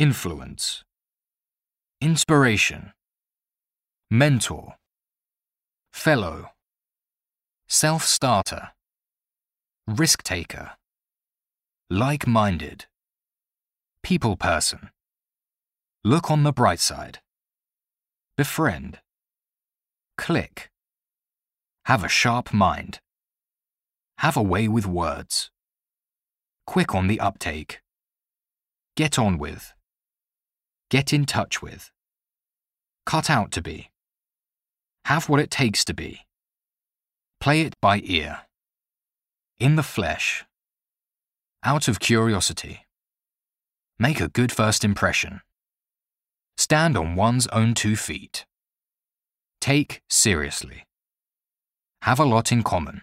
influence, inspiration, mentor, fellow, self-starter, risk-taker, like-minded, people person, look on the bright side, befriend, click, have a sharp mind, have a way with words, quick on the uptake, get on with, get in touch with, cut out to be, have what it takes to be, play it by ear, in the flesh, out of curiosity, make a good first impression, stand on one's own two feet, take seriously, have a lot in common,